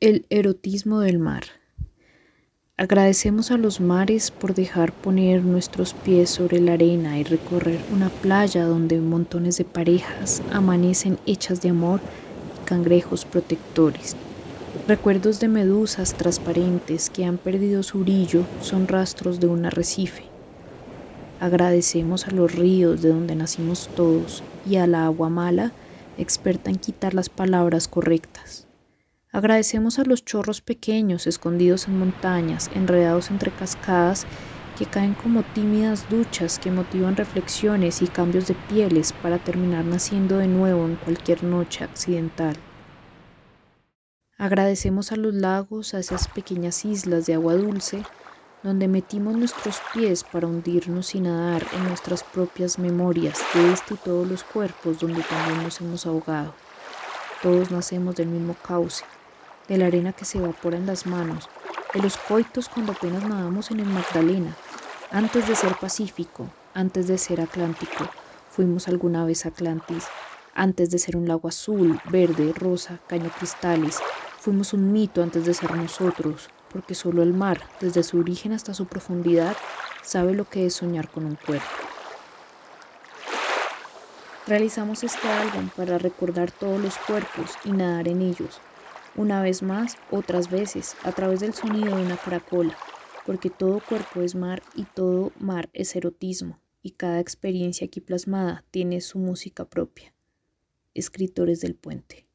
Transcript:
El erotismo del mar. Agradecemos a los mares por dejar poner nuestros pies sobre la arena y recorrer una playa donde montones de parejas amanecen hechas de amor y cangrejos protectores. Recuerdos de medusas transparentes que han perdido su brillo son rastros de un arrecife. Agradecemos a los ríos de donde nacimos todos y a la agua mala, experta en quitar las palabras correctas. Agradecemos a los chorros pequeños escondidos en montañas, enredados entre cascadas que caen como tímidas duchas que motivan reflexiones y cambios de pieles para terminar naciendo de nuevo en cualquier noche accidental. Agradecemos a los lagos, a esas pequeñas islas de agua dulce, donde metimos nuestros pies para hundirnos y nadar en nuestras propias memorias de este y todos los cuerpos donde también nos hemos ahogado. Todos nacemos del mismo cauce, de la arena que se evapora en las manos, de los coitos cuando apenas nadamos en el Magdalena. Antes de ser Pacífico, antes de ser Atlántico, fuimos alguna vez Atlantis. Antes de ser un lago azul, verde, rosa, caño cristales, fuimos un mito antes de ser nosotros, porque solo el mar, desde su origen hasta su profundidad, sabe lo que es soñar con un cuerpo. Realizamos este álbum para recordar todos los cuerpos y nadar en ellos, una vez más, otras veces, a través del sonido de una caracola, porque todo cuerpo es mar y todo mar es erotismo, y cada experiencia aquí plasmada tiene su música propia. Escritores del puente.